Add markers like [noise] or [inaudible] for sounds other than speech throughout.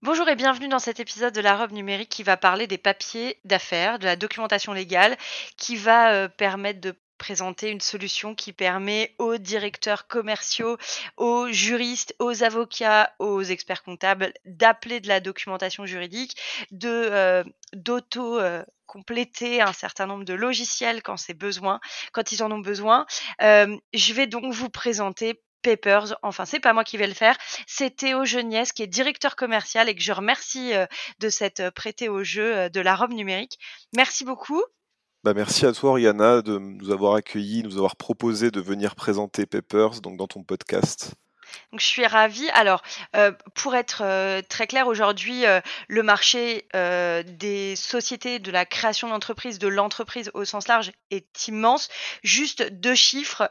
Bonjour et bienvenue dans cet épisode de la robe numérique qui va parler des papiers d'affaires, de la documentation légale, qui va euh, permettre de présenter une solution qui permet aux directeurs commerciaux, aux juristes, aux avocats, aux experts comptables d'appeler de la documentation juridique, de euh, d'auto euh, compléter un certain nombre de logiciels quand c'est besoin, quand ils en ont besoin. je vais donc vous présenter Papers. Enfin, c'est pas moi qui vais le faire. C'est Théo Geniès qui est directeur commercial et que je remercie euh, de s'être euh, prêté au jeu euh, de la robe numérique. Merci beaucoup. Bah merci à toi, Rihanna, de nous avoir accueillis, nous avoir proposé de venir présenter Papers donc dans ton podcast. Donc je suis ravie. Alors, euh, pour être euh, très clair, aujourd'hui, euh, le marché des sociétés, de la création d'entreprise, de l'entreprise au sens large est immense. Juste deux chiffres.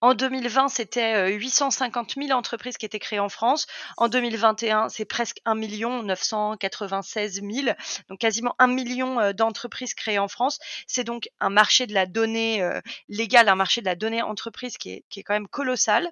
en 2020, c'était 850 000 entreprises qui étaient créées en France. En 2021, c'est presque 1 996 000. Donc quasiment 1 million d'entreprises créées en France. C'est donc un marché de la donnée légale, un marché de la donnée entreprise qui est, qui est quand même colossal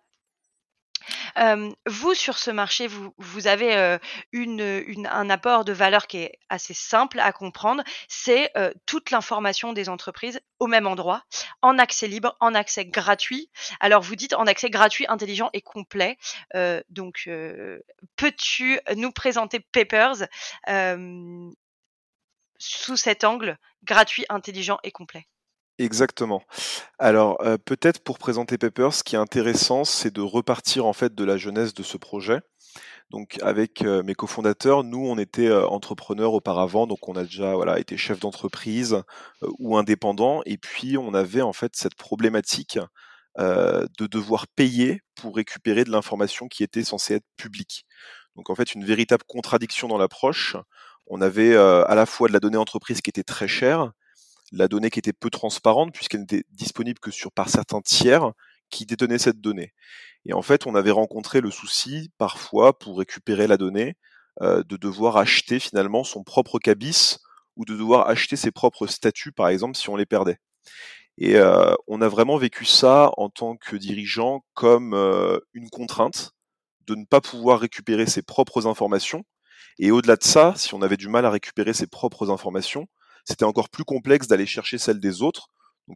vous, sur ce marché, vous, vous avez une, un apport de valeur qui est assez simple à comprendre. C'est toute l'information des entreprises au même endroit, en accès libre, en accès gratuit. Alors, vous dites en accès gratuit, intelligent et complet. donc, peux-tu nous présenter Papers sous cet angle gratuit, intelligent et complet? Exactement. Alors, euh, peut-être pour présenter Papers, ce qui est intéressant, c'est de repartir en fait de la jeunesse de ce projet. Donc, avec euh, mes cofondateurs, nous, on était euh, entrepreneurs auparavant, donc on a déjà voilà été chef d'entreprise ou indépendant, et puis on avait en fait cette problématique de devoir payer pour récupérer de l'information qui était censée être publique. Donc, en fait, une véritable contradiction dans l'approche. On avait à la fois de la donnée entreprise qui était très chère, la donnée qui était peu transparente puisqu'elle n'était disponible que sur par certains tiers qui détenaient cette donnée. Et en fait, on avait rencontré le souci parfois pour récupérer la donnée euh, de devoir acheter finalement son propre cabis ou de devoir acheter ses propres statuts par exemple si on les perdait. Et euh, on a vraiment vécu ça en tant que dirigeant comme euh, une contrainte de ne pas pouvoir récupérer ses propres informations. Et au-delà de ça, si on avait du mal à récupérer ses propres informations, c'était encore plus complexe d'aller chercher celles des autres,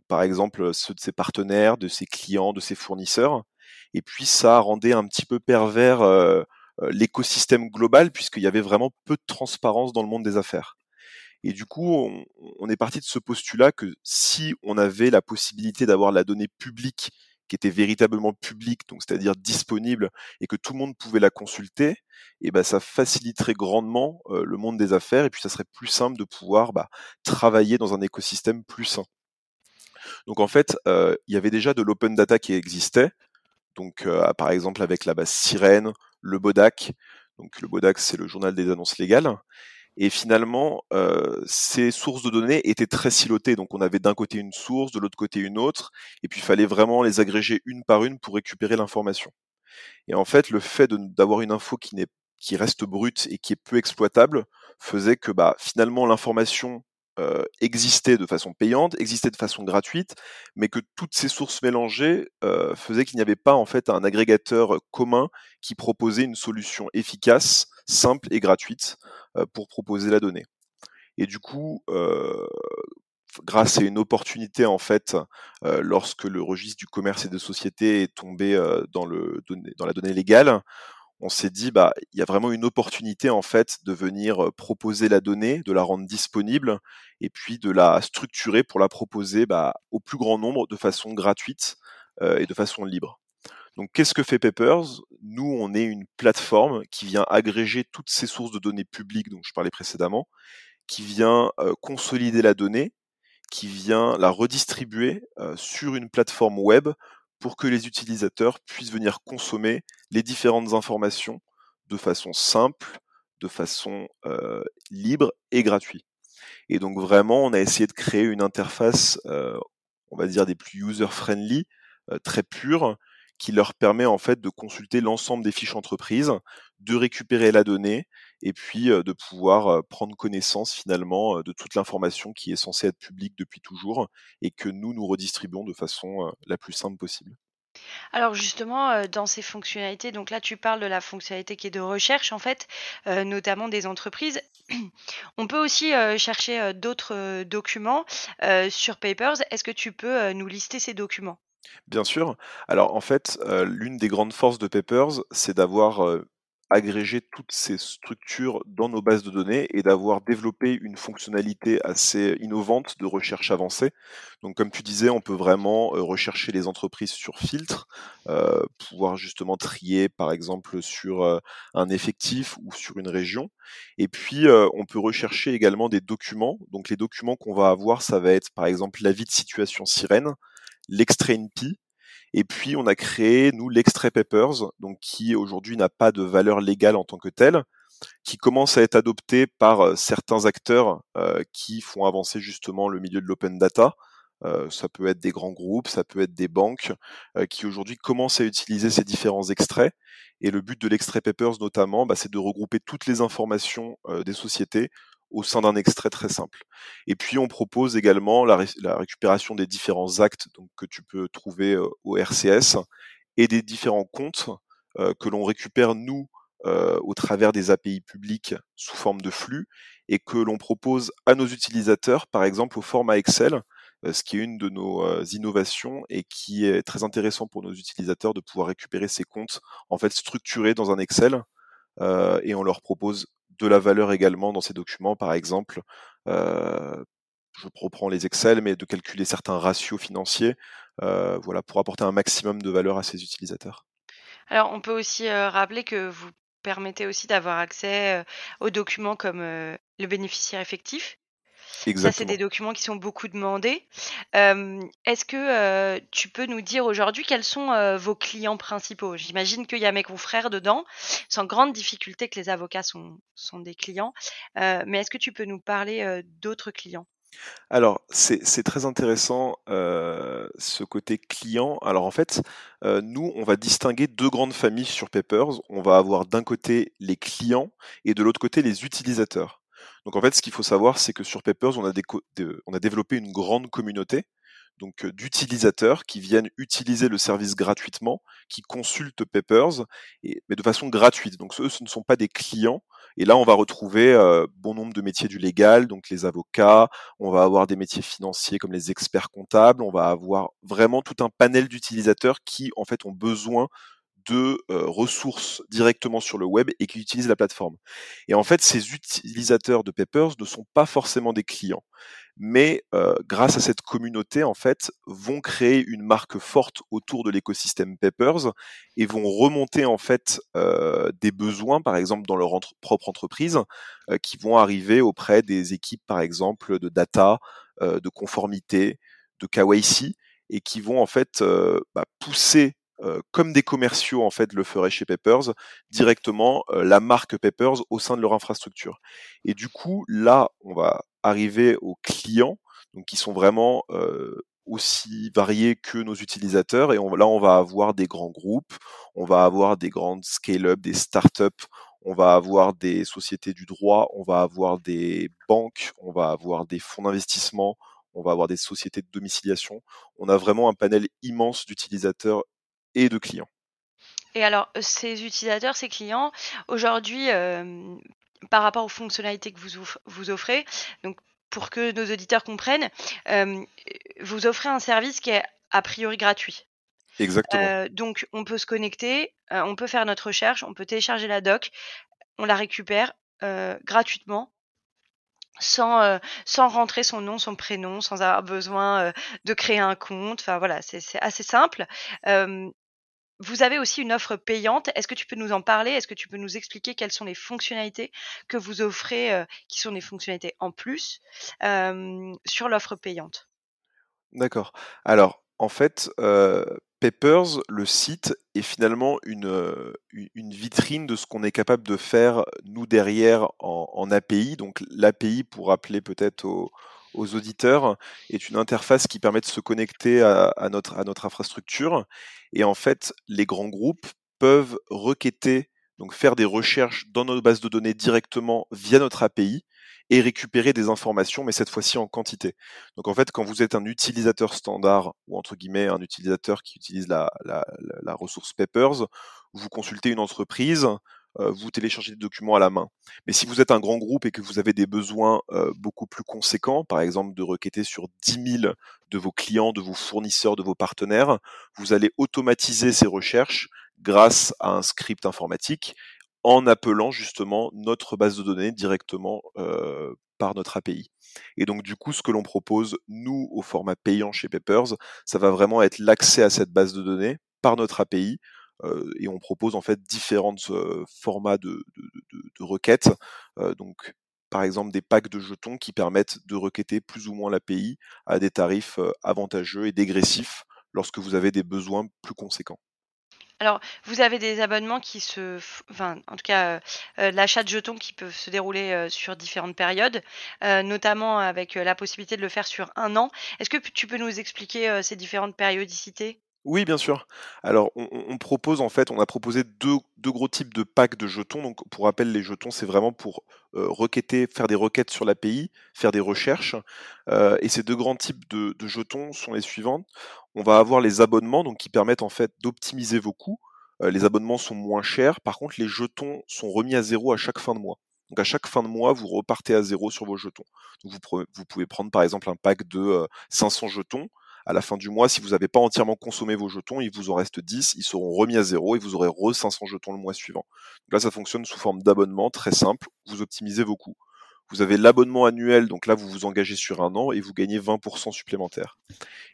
par exemple ceux de ses partenaires, de ses clients, de ses fournisseurs. Et puis ça rendait un petit peu pervers euh, euh, l'écosystème global puisqu'il y avait vraiment peu de transparence dans le monde des affaires. Et du coup, on est parti de ce postulat que si on avait la possibilité d'avoir la donnée publique qui était véritablement publique, donc c'est-à-dire disponible et que tout le monde pouvait la consulter, et ben ça faciliterait grandement le monde des affaires et puis ça serait plus simple de pouvoir bah, travailler dans un écosystème plus sain. Donc en fait, il y avait déjà de l'open data qui existait, donc par exemple avec la base Sirène, le Bodac. Donc le Bodac c'est le journal des annonces légales. Et finalement, euh, ces sources de données étaient très silotées. Donc on avait d'un côté une source, de l'autre côté une autre, et puis il fallait vraiment les agréger une par une pour récupérer l'information. Et en fait, le fait d'avoir une info qui, qui reste brute et qui est peu exploitable faisait que bah, finalement l'information euh, existait de façon payante, existait de façon gratuite, mais que toutes ces sources mélangées euh, faisaient qu'il n'y avait pas en fait un agrégateur commun qui proposait une solution efficace, simple et gratuite euh, pour proposer la donnée. Et du coup, euh, grâce à une opportunité en fait, lorsque le registre du commerce et des sociétés est tombé dans, le, dans la donnée légale, on s'est dit bah il y a vraiment une opportunité en fait de venir proposer la donnée, de la rendre disponible et puis de la structurer pour la proposer bah, au plus grand nombre de façon gratuite et de façon libre. Donc qu'est-ce que fait Papers? Nous, on est une plateforme qui vient agréger toutes ces sources de données publiques dont je parlais précédemment, qui vient consolider la donnée, qui vient la redistribuer sur une plateforme web pour que les utilisateurs puissent venir consommer les différentes informations de façon simple, de façon libre et gratuite. Et donc vraiment, on a essayé de créer une interface, on va dire des plus user-friendly, très pure, qui leur permet en fait de consulter l'ensemble des fiches entreprises, de récupérer la donnée et puis de pouvoir prendre connaissance finalement de toute l'information qui est censée être publique depuis toujours et que nous nous redistribuons de façon la plus simple possible. Alors justement, dans ces fonctionnalités, donc là tu parles de la fonctionnalité qui est de recherche en fait, notamment des entreprises. [clears throat] On peut aussi chercher d'autres documents sur Papers. Est-ce que tu peux nous lister ces documents? Bien sûr. Alors en fait, l'une des grandes forces de Papers, c'est d'avoir agrégé toutes ces structures dans nos bases de données et d'avoir développé une fonctionnalité assez innovante de recherche avancée. Donc comme tu disais, on peut vraiment rechercher les entreprises sur filtre, pouvoir justement trier par exemple sur un effectif ou sur une région. Et puis on peut rechercher également des documents. Donc les documents qu'on va avoir, ça va être par exemple l'avis de situation sirène l'extrait NP, et puis on a créé nous l'extrait Papers, donc qui aujourd'hui n'a pas de valeur légale en tant que tel, qui commence à être adopté par euh, certains acteurs euh, qui font avancer justement le milieu de l'open data. Euh, ça peut être des grands groupes, ça peut être des banques qui aujourd'hui commencent à utiliser ces différents extraits. Et le but de l'extrait Papers notamment, bah, c'est de regrouper toutes les informations des sociétés au sein d'un extrait très simple. Et puis on propose également la, récupération des différents actes que tu peux trouver au RCS et des différents comptes que l'on récupère nous au travers des API publiques sous forme de flux et que l'on propose à nos utilisateurs, par exemple au format Excel, ce qui est une de nos innovations et qui est très intéressant pour nos utilisateurs de pouvoir récupérer ces comptes en fait structurés dans un Excel et on leur propose de la valeur également dans ces documents, par exemple, euh, je reprends les Excel, mais de calculer certains ratios financiers, euh, voilà, pour apporter un maximum de valeur à ces utilisateurs. Alors, on peut aussi euh, rappeler que vous permettez aussi d'avoir accès aux documents comme le bénéficiaire effectif, ça, c'est des documents qui sont beaucoup demandés. est-ce que, tu peux nous dire aujourd'hui quels sont, vos clients principaux? J'imagine qu'il y a mes confrères dedans. Sans grande difficulté que les avocats sont sont des clients, mais est-ce que tu peux nous parler, d'autres clients? Alors, c'est très intéressant, ce côté client. Alors en fait, nous, on va distinguer deux grandes familles sur Papers. On va avoir d'un côté les clients et de l'autre côté les utilisateurs. Donc en fait, ce qu'il faut savoir, c'est que sur Papers, on a, développé une grande communauté donc d'utilisateurs qui viennent utiliser le service gratuitement, qui consultent Papers, mais de façon gratuite. Donc eux, ce ne sont pas des clients. Et là, on va retrouver bon nombre de métiers du légal, donc les avocats, on va avoir des métiers financiers comme les experts comptables, on va avoir vraiment tout un panel d'utilisateurs qui, en fait, ont besoin de ressources directement sur le web et qui utilisent la plateforme. Et en fait, ces utilisateurs de Papers ne sont pas forcément des clients, mais grâce à cette communauté, en fait, vont créer une marque forte autour de l'écosystème Papers et vont remonter en fait des besoins, par exemple dans leur propre entreprise, qui vont arriver auprès des équipes, par exemple, de data, de conformité, de KYC, et qui vont en fait bah, pousser comme des commerciaux en fait le feraient chez Papers, directement la marque Papers au sein de leur infrastructure. Et du coup, là, on va arriver aux clients, donc qui sont vraiment aussi variés que nos utilisateurs. Et là, on va avoir des grands groupes, on va avoir des grandes scale-up, des startups, on va avoir des sociétés du droit, on va avoir des banques, on va avoir des fonds d'investissement, on va avoir des sociétés de domiciliation. On a vraiment un panel immense d'utilisateurs et de clients. Et alors, ces utilisateurs, ces clients, aujourd'hui, par rapport aux fonctionnalités que vous, vous offrez, donc pour que nos auditeurs comprennent, vous offrez un service qui est a priori gratuit. Exactement. donc, on peut se connecter, on peut faire notre recherche, on peut télécharger la doc, on la récupère gratuitement sans, sans rentrer son nom, son prénom, sans avoir besoin de créer un compte. Enfin voilà, c'est assez simple. Vous avez aussi une offre payante. Est-ce que tu peux nous en parler? Est-ce que tu peux nous expliquer quelles sont les fonctionnalités que vous offrez, qui sont des fonctionnalités en plus sur l'offre payante? D'accord. Alors, En fait, euh, Peppers, le site, est finalement une, euh, une vitrine de ce qu'on est capable de faire, nous, derrière, en, API. Donc l'API, pour rappeler peut-être aux, auditeurs, est une interface qui permet de se connecter à, notre, à notre infrastructure. Et en fait, les grands groupes peuvent requêter, donc faire des recherches dans nos bases de données directement via notre API et récupérer des informations, mais cette fois-ci en quantité. Donc en fait, quand vous êtes un utilisateur standard, ou entre guillemets un utilisateur qui utilise la, ressource Papers, vous consultez une entreprise, vous téléchargez des documents à la main. Mais si vous êtes un grand groupe et que vous avez des besoins euh, beaucoup plus conséquents, par exemple de requêter sur 10 000 de vos clients, de vos fournisseurs, de vos partenaires, vous allez automatiser ces recherches grâce à un script informatique en appelant justement notre base de données directement euh, par notre API. Et donc du coup, ce que l'on propose, nous, au format payant chez Peppers, ça va vraiment être l'accès à cette base de données par notre API. Euh, et on propose en fait différents euh, formats de, requêtes. donc par exemple des packs de jetons qui permettent de requêter plus ou moins l'API à des tarifs avantageux et dégressifs lorsque vous avez des besoins plus conséquents. Alors, vous avez des abonnements qui se, enfin, en tout cas, euh, euh, l'achat de jetons qui peuvent se dérouler euh, sur différentes périodes, notamment avec la possibilité de le faire sur un an. Est-ce que tu peux nous expliquer ces différentes périodicités? Oui, bien sûr. Alors, on, propose en fait, on a proposé deux, gros types de packs de jetons. Donc, pour rappel, les jetons, c'est vraiment pour requêter, faire des requêtes sur l'API, faire des recherches. et ces deux grands types de, jetons sont les suivantes. On va avoir les abonnements, donc qui permettent en fait d'optimiser vos coûts. les abonnements sont moins chers. Par contre, les jetons sont remis à zéro à chaque fin de mois. Donc à chaque fin de mois, vous repartez à zéro sur vos jetons. vous, vous pouvez prendre par exemple un pack de 500 jetons à la fin du mois, si vous n'avez pas entièrement consommé vos jetons, il vous en reste 10, ils seront remis à zéro et vous aurez re 500 jetons le mois suivant. Donc là, ça fonctionne sous forme d'abonnement, très simple, vous optimisez vos coûts. Vous avez l'abonnement annuel, donc là vous vous engagez sur un an et vous gagnez 20% supplémentaire.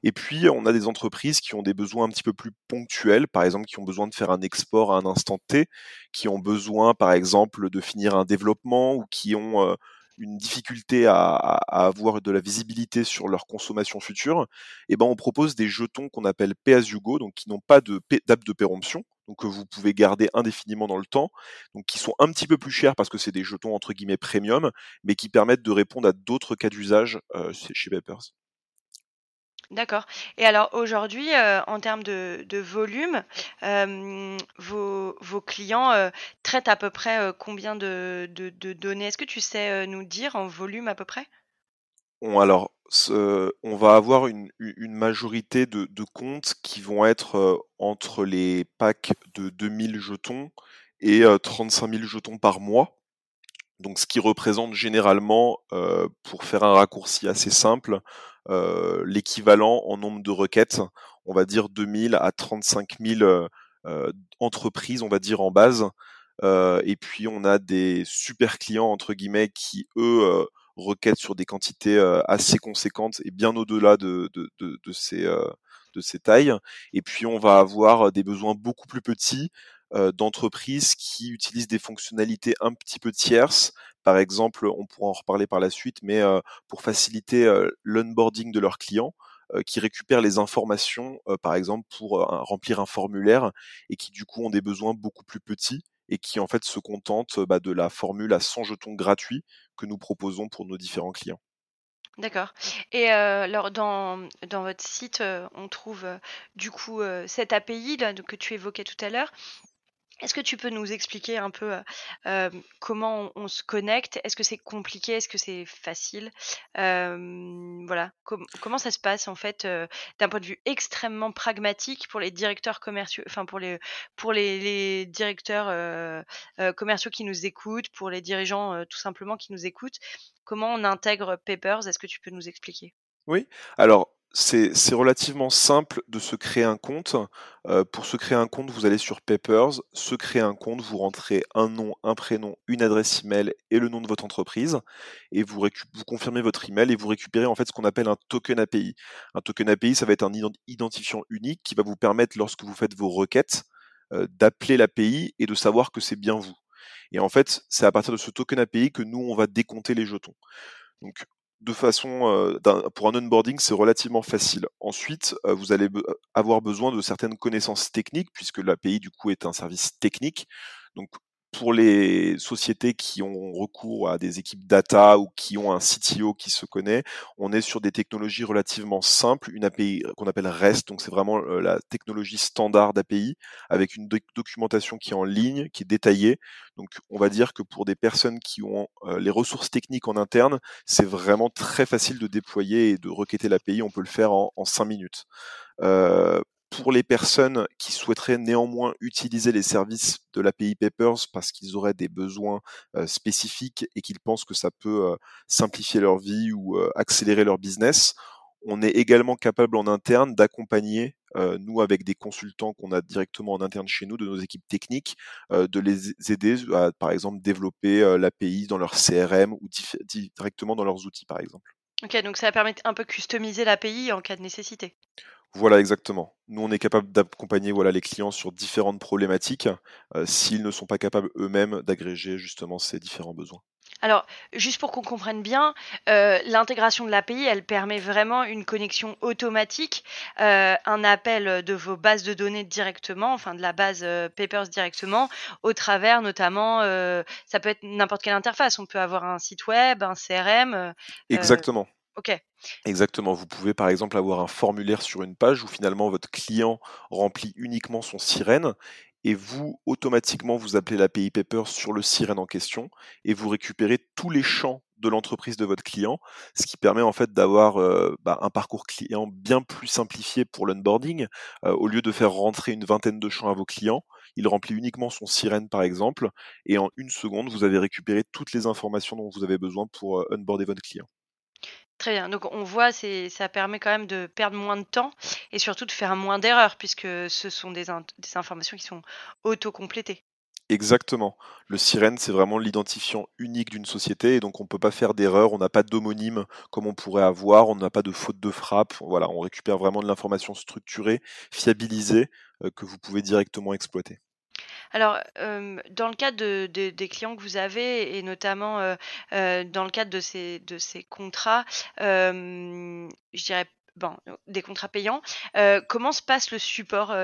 Et puis on a des entreprises qui ont des besoins un petit peu plus ponctuels, par exemple qui ont besoin de faire un export à un instant T, qui ont besoin par exemple de finir un développement ou qui ont euh, une difficulté à, avoir de la visibilité sur leur consommation future, eh ben on propose des jetons qu'on appelle pay as donc qui n'ont pas de date de péremption, donc que vous pouvez garder indéfiniment dans le temps, donc qui sont un petit peu plus chers parce que c'est des jetons entre guillemets premium, mais qui permettent de répondre à d'autres cas d'usage euh, chez Vapers. D'accord. Et alors aujourd'hui, euh, en termes de, volume, euh, vos, clients euh, traitent à peu près combien de, données? Est-ce que tu sais nous dire en volume à peu près? Alors, on va avoir une, majorité de, comptes qui vont être entre les packs de 2000 jetons et 35 000 jetons par mois. Donc, ce qui représente généralement, pour faire un raccourci assez simple, euh, l'équivalent en nombre de requêtes, on va dire 2000 à 35 000 euh, euh, entreprises, on va dire en base. et puis on a des super clients entre guillemets qui eux requêtent sur des quantités assez conséquentes et bien au-delà de, de, de, ces, de ces tailles. Et puis on va avoir des besoins beaucoup plus petits d'entreprises qui utilisent des fonctionnalités un petit peu tierces par exemple, on pourra en reparler par la suite, mais pour faciliter l'onboarding de leurs clients, qui récupèrent les informations, par exemple, pour remplir un formulaire et qui du coup ont des besoins beaucoup plus petits et qui en fait se contentent bah, de la formule à 100 jetons gratuits que nous proposons pour nos différents clients. D'accord. Et alors dans, dans votre site, on trouve du coup cette API que tu évoquais tout à l'heure. Est-ce que tu peux nous expliquer un peu comment on, se connecte? Est-ce que c'est compliqué? Est-ce que c'est facile? Voilà, comment ça se passe en fait d'un point de vue extrêmement pragmatique pour les directeurs commerciaux, enfin pour les pour les, directeurs commerciaux qui nous écoutent, pour les dirigeants tout simplement qui nous écoutent. Comment on intègre Papers? Est-ce que tu peux nous expliquer? Oui. Alors c'est relativement simple de se créer un compte. Euh, pour se créer un compte, vous allez sur Papers, se créer un compte, vous rentrez un nom, un prénom, une adresse email et le nom de votre entreprise, et vous, vous confirmez votre email et vous récupérez en fait ce qu'on appelle un token API. Un token API, ça va être un identifiant unique qui va vous permettre, lorsque vous faites vos requêtes, euh, d'appeler l'API et de savoir que c'est bien vous. Et en fait, c'est à partir de ce token API que nous, on va décompter les jetons. Donc, de façon, pour un onboarding, c'est relativement facile. Ensuite, vous allez avoir besoin de certaines connaissances techniques, puisque l'API, du coup, est un service technique. Donc, pour les sociétés qui ont recours à des équipes data ou qui ont un CTO qui se connaît, on est sur des technologies relativement simples, une API qu'on appelle REST, donc c'est vraiment euh, la technologie standard d'API avec une documentation qui est en ligne, qui est détaillée. Donc on va dire que pour des personnes qui ont euh, les ressources techniques en interne, c'est vraiment très facile de déployer et de requêter l'API, on peut le faire en, en 5 minutes. Euh, pour les personnes qui souhaiteraient néanmoins utiliser les services de l'API Papers parce qu'ils auraient des besoins spécifiques et qu'ils pensent que ça peut simplifier leur vie ou accélérer leur business, on est également capable en interne d'accompagner, nous avec des consultants qu'on a directement en interne chez nous, de nos équipes techniques, de les aider à, par exemple, développer l'API dans leur CRM ou directement dans leurs outils, par exemple. Ok, donc ça permet un peu customiser l'API en cas de nécessité. Voilà, exactement. Nous, on est capable d'accompagner voilà, les clients sur différentes problématiques euh, s'ils ne sont pas capables eux-mêmes d'agréger justement ces différents besoins. Alors, juste pour qu'on comprenne bien, euh, l'intégration de l'API, elle permet vraiment une connexion automatique, euh, un appel de vos bases de données directement, enfin de la base Papers directement, au travers notamment, ça peut être n'importe quelle interface. On peut avoir un site web, un CRM. Exactement. Exactement. Vous pouvez par exemple avoir un formulaire sur une page où finalement votre client remplit uniquement son sirène et vous, automatiquement, vous appelez l'API Paper sur le sirène en question et vous récupérez tous les champs de l'entreprise de votre client, ce qui permet en fait d'avoir euh, bah, un parcours client bien plus simplifié pour l'onboarding. Euh, au lieu de faire rentrer une vingtaine de champs à vos clients, il remplit uniquement son sirène par exemple, et en une seconde, vous avez récupéré toutes les informations dont vous avez besoin pour euh, onboarder votre client. Très bien. Donc on voit, ça permet quand même de perdre moins de temps et surtout de faire moins d'erreurs puisque ce sont des, des informations qui sont auto-complétées. Exactement. Le sirène, c'est vraiment l'identifiant unique d'une société et donc on ne peut pas faire d'erreur, on n'a pas d'homonyme comme on pourrait avoir, on n'a pas de faute de frappe. Voilà, on récupère vraiment de l'information structurée, fiabilisée, euh, que vous pouvez directement exploiter. Alors, dans le cadre de des clients que vous avez et notamment, dans le cadre de ces de ces contrats, je dirais, bon, des contrats payants, comment se passe le support?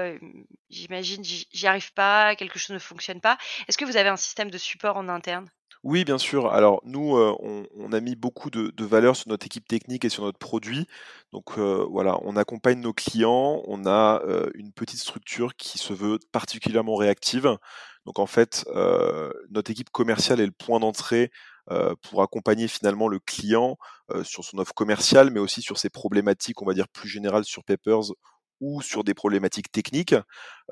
j'imagine, j'y arrive pas, quelque chose ne fonctionne pas. Est-ce que vous avez un système de support en interne? Oui, bien sûr. Alors nous, euh, on, a mis beaucoup de, valeur sur notre équipe technique et sur notre produit. Donc euh, voilà, on accompagne nos clients. On a euh, une petite structure qui se veut particulièrement réactive. Donc en fait, notre équipe commerciale est le point d'entrée pour accompagner finalement le client sur son offre commerciale, mais aussi sur ses problématiques, on va dire plus générales sur Papers ou sur des problématiques techniques.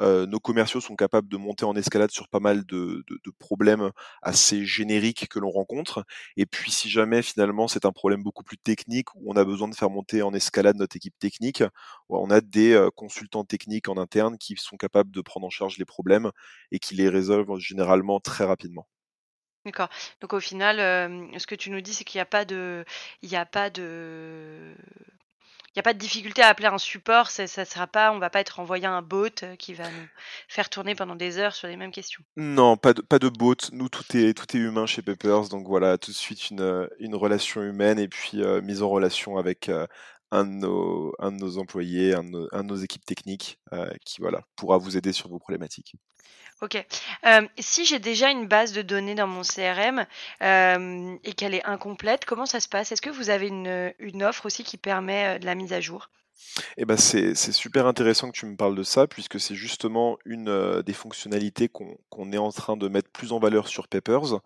nos commerciaux sont capables de monter en escalade sur pas mal de, problèmes assez génériques que l'on rencontre. Et puis si jamais finalement c'est un problème beaucoup plus technique où on a besoin de faire monter en escalade notre équipe technique, on a des consultants techniques en interne qui sont capables de prendre en charge les problèmes et qui les résolvent généralement très rapidement. D'accord. Donc au final, ce que tu nous dis, c'est qu'il n'y a pas de, il a pas de n'y a pas de difficulté à appeler un support, ça, ça sera pas, on va pas être envoyé un bot euh, qui va nous faire tourner pendant des heures sur les mêmes questions. Non, pas de, pas de bot. Nous, tout est, tout est humain chez Peppers. Donc voilà, tout de suite une, euh, relation humaine et puis euh, mise en relation avec un, de nos, un de nos employés, un de nos, équipes techniques qui voilà, pourra vous aider sur vos problématiques. Ok. si j'ai déjà une base de données dans mon CRM et qu'elle est incomplète, comment ça se passe? Est-ce que vous avez une, offre aussi qui permet de la mise à jour? Eh ben c'est super intéressant que tu me parles de ça, puisque c'est justement une des fonctionnalités qu'on est en train de mettre plus en valeur sur Peppers,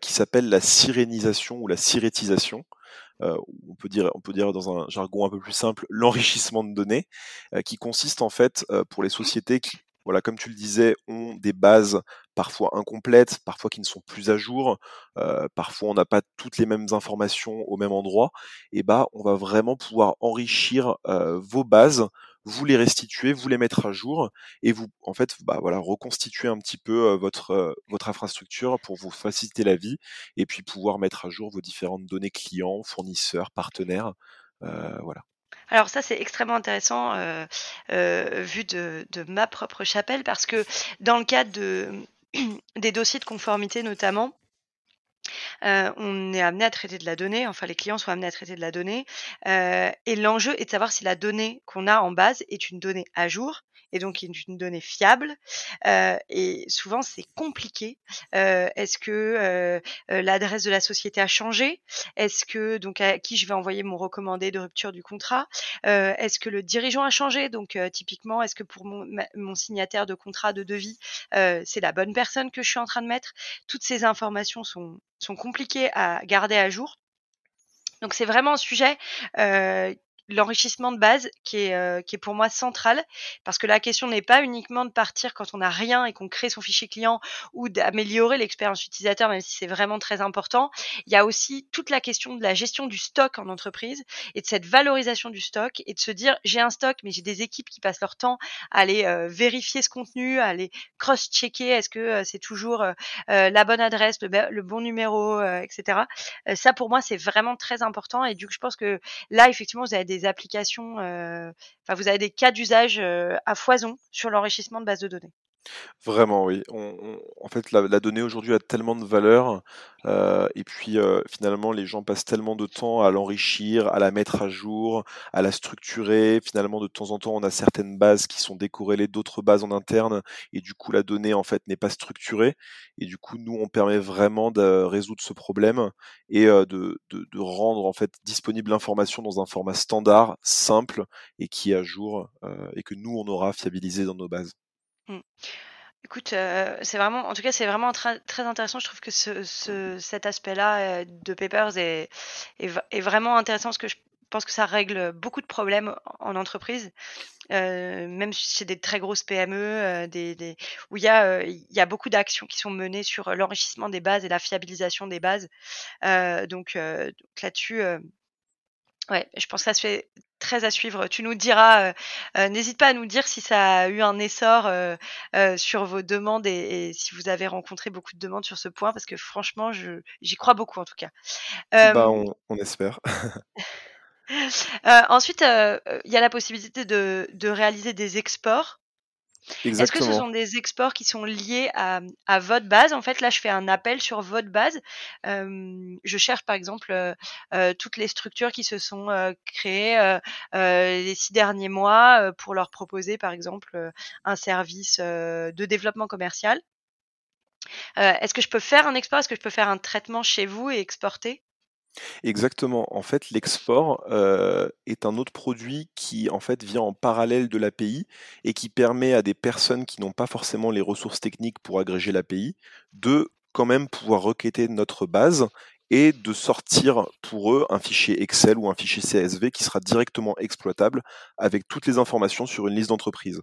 qui s'appelle la sirénisation ou la sirétisation. On, peut dire, on peut dire dans un jargon un peu plus simple, l'enrichissement de données, qui consiste en fait pour les sociétés qui voilà, comme tu le disais, ont des bases parfois incomplètes, parfois qui ne sont plus à jour, euh, parfois on n'a pas toutes les mêmes informations au même endroit, et bah on va vraiment pouvoir enrichir euh, vos bases, vous les restituer, vous les mettre à jour, et vous en fait bah voilà reconstituer un petit peu euh, votre votre infrastructure pour vous faciliter la vie, et puis pouvoir mettre à jour vos différentes données clients, fournisseurs, partenaires, voilà. Alors ça, c'est extrêmement intéressant euh, euh, vu de, ma propre chapelle parce que dans le cadre de, [clears throat] des dossiers de conformité notamment, on est amené à traiter de la donnée, enfin les clients sont amenés à traiter de la donnée, et l'enjeu est de savoir si la donnée qu'on a en base est une donnée à jour et donc une donnée fiable. et souvent c'est compliqué. Est-ce que l'adresse de la société a changé? Est-ce que donc à qui je vais envoyer mon recommandé de rupture du contrat? Est-ce que le dirigeant a changé? Donc typiquement, est-ce que pour mon, mon, signataire de contrat de devis, c'est la bonne personne que je suis en train de mettre? Toutes ces informations sont sont compliquées à garder à jour. Donc c'est vraiment un sujet euh, l'enrichissement de base qui est, euh, qui est pour moi central parce que la question n'est pas uniquement de partir quand on n'a rien et qu'on crée son fichier client ou d'améliorer l'expérience utilisateur même si c'est vraiment très important. Il y a aussi toute la question de la gestion du stock en entreprise et de cette valorisation du stock et de se dire j'ai un stock mais j'ai des équipes qui passent leur temps à aller euh, vérifier ce contenu, à aller cross-checker est-ce que euh, c'est toujours la bonne adresse, le, le bon numéro, etc. ça pour moi c'est vraiment très important et du coup je pense que là effectivement vous avez des des applications, euh, enfin vous avez des cas d'usage euh, à foison sur l'enrichissement de bases de données. Vraiment, oui. en fait, la, donnée aujourd'hui a tellement de valeur, euh, et puis euh, finalement, les gens passent tellement de temps à l'enrichir, à la mettre à jour, à la structurer. Finalement, de temps en temps, on a certaines bases qui sont décorrélées d'autres bases en interne, et du coup, la donnée en fait n'est pas structurée. Et du coup, nous, on permet vraiment de résoudre ce problème et euh, de, rendre en fait disponible l'information dans un format standard, simple et qui est à jour, et que nous, on aura fiabilisé dans nos bases. Mmh. Écoute, c'est vraiment en tout cas, c'est vraiment très intéressant. Je trouve que ce cet aspect-là, de Papers est vraiment intéressant parce que je pense que ça règle beaucoup de problèmes en entreprise, même chez des très grosses PME, où il y a, beaucoup d'actions qui sont menées sur l'enrichissement des bases et la fiabilisation des bases. donc là-dessus, Ouais, je pense que ça se fait très à suivre. Tu nous diras, euh, euh, n'hésite pas à nous dire si ça a eu un essor euh, sur vos demandes et, si vous avez rencontré beaucoup de demandes sur ce point, parce que franchement, j'y crois beaucoup en tout cas. Bah, on, on espère. [laughs] [laughs] ensuite, il y a la possibilité de, de réaliser des exports est-ce que ce sont des exports qui sont liés à, votre base? En fait, là, je fais un appel sur votre base. je cherche, par exemple, toutes les structures qui se sont créées les six derniers mois pour leur proposer, par exemple, un service de développement commercial. Est-ce que je peux faire un export? Est-ce que je peux faire un traitement chez vous et exporter? Exactement. En fait, l'export euh, est un autre produit qui en fait vient en parallèle de l'API et qui permet à des personnes qui n'ont pas forcément les ressources techniques pour agréger l'API de quand même pouvoir requêter notre base et de sortir pour eux un fichier Excel ou un fichier CSV qui sera directement exploitable avec toutes les informations sur une liste d'entreprise.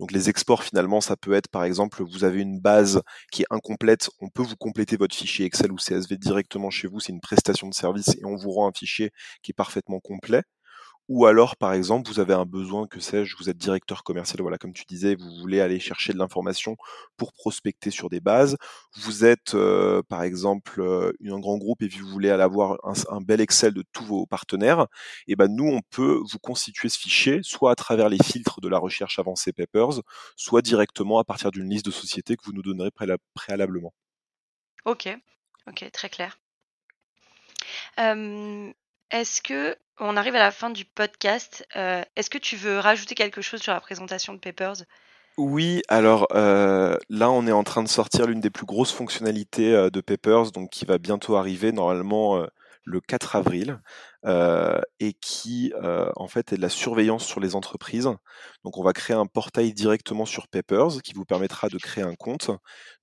Donc les exports finalement, ça peut être par exemple, vous avez une base qui est incomplète, on peut vous compléter votre fichier Excel ou CSV directement chez vous, c'est une prestation de service et on vous rend un fichier qui est parfaitement complet. Ou alors, par exemple, vous avez un besoin, que sais-je, vous êtes directeur commercial, voilà, comme tu disais, vous voulez aller chercher de l'information pour prospecter sur des bases. Vous êtes, euh, par exemple, euh, un grand groupe et vous voulez aller avoir un, bel Excel de tous vos partenaires. Et ben nous, on peut vous constituer ce fichier, soit à travers les filtres de la recherche avancée Papers, soit directement à partir d'une liste de sociétés que vous nous donnerez préalablement. Ok, ok, très clair. Est-ce que on arrive à la fin du podcast. Euh, est-ce que tu veux rajouter quelque chose sur la présentation de Papers? Oui, alors euh, là, on est en train de sortir l'une des plus grosses fonctionnalités euh, de Papers, donc qui va bientôt arriver, normalement le 4 avril. Et qui en fait est de la surveillance sur les entreprises. Donc on va créer un portail directement sur Papers qui vous permettra de créer un compte,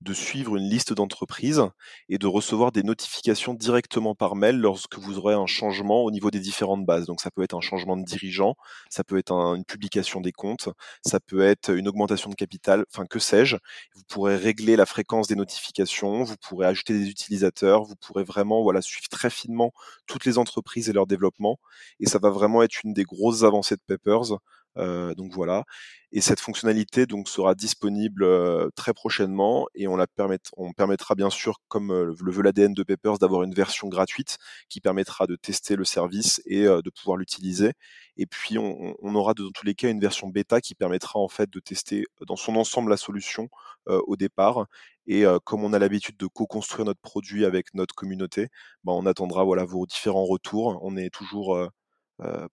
de suivre une liste d'entreprises et de recevoir des notifications directement par mail lorsque vous aurez un changement au niveau des différentes bases. Donc ça peut être un changement de dirigeant, ça peut être une publication des comptes, ça peut être une augmentation de capital, enfin que sais-je. Vous pourrez régler la fréquence des notifications, vous pourrez ajouter des utilisateurs, vous pourrez vraiment voilà suivre très finement toutes les entreprises et leurs développement. Et ça va vraiment être une des grosses avancées de Peppers. Euh, donc voilà. Et cette fonctionnalité donc sera disponible euh, très prochainement et on la permet, on permettra bien sûr, comme le veut l'ADN de Peppers, d'avoir une version gratuite qui permettra de tester le service et de pouvoir l'utiliser. Et puis on, on, aura dans tous les cas une version bêta qui permettra en fait de tester dans son ensemble la solution au départ Et comme on a l'habitude de co-construire notre produit avec notre communauté, bah, on attendra voilà, vos différents retours. On est toujours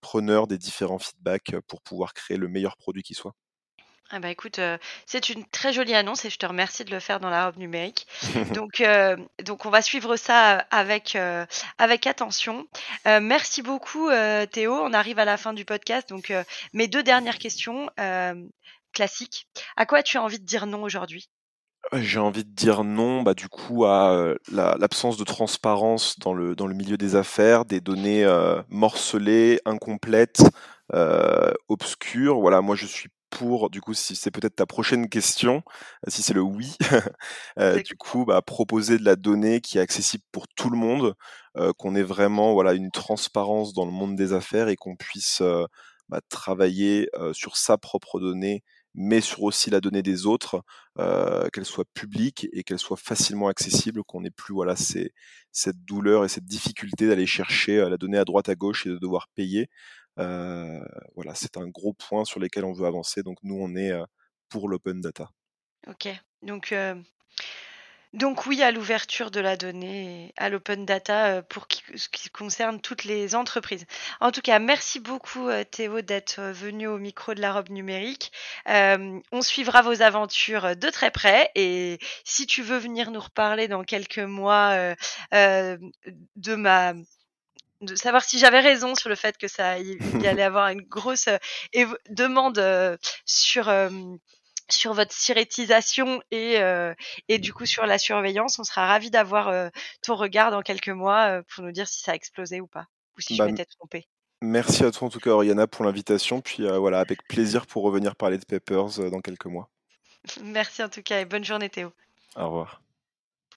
preneur des différents feedbacks pour pouvoir créer le meilleur produit qui soit. Ah bah écoute, c'est une très jolie annonce et je te remercie de le faire dans la robe numérique. [laughs] Donc, donc on va suivre ça avec, avec attention. merci beaucoup Théo. On arrive à la fin du podcast. Donc mes deux dernières questions classiques. À quoi tu as envie de dire non aujourd'hui? J'ai envie de dire non, bah, du coup, à l'absence de transparence dans le, dans le milieu des affaires, des données morcelées, incomplètes, obscures. Voilà, moi je suis pour, du coup, si c'est peut-être ta prochaine question, si c'est le oui, [laughs] du coup, bah, proposer de la donnée qui est accessible pour tout le monde, qu'on ait vraiment voilà, une transparence dans le monde des affaires et qu'on puisse bah, travailler sur sa propre donnée mais sur aussi la donnée des autres, euh, qu'elle soit publique et qu'elle soit facilement accessible, qu'on n'ait plus voilà cette douleur et cette difficulté d'aller chercher la donnée à droite à gauche et de devoir payer. Euh, voilà, c'est un gros point sur lequel on veut avancer. Donc nous, on est pour l'open data. Ok, donc donc oui à l'ouverture de la donnée, à l'open data euh, pour ce qui concerne toutes les entreprises. En tout cas, merci beaucoup euh, Théo d'être euh, venu au micro de la robe numérique. on suivra vos aventures de très près et si tu veux venir nous reparler dans quelques mois de ma savoir si j'avais raison sur le fait que ça y allait avoir une grosse demande sur sur votre sirétisation et, euh, et du coup sur la surveillance. On sera ravi d'avoir euh, ton regard dans quelques mois euh, pour nous dire si ça a explosé ou pas, ou si je bah, m'étais trompé. Merci à toi en tout cas Oriana pour l'invitation, puis voilà, avec plaisir pour revenir parler de Peppers dans quelques mois. [laughs] Merci en tout cas et bonne journée Théo. Au revoir.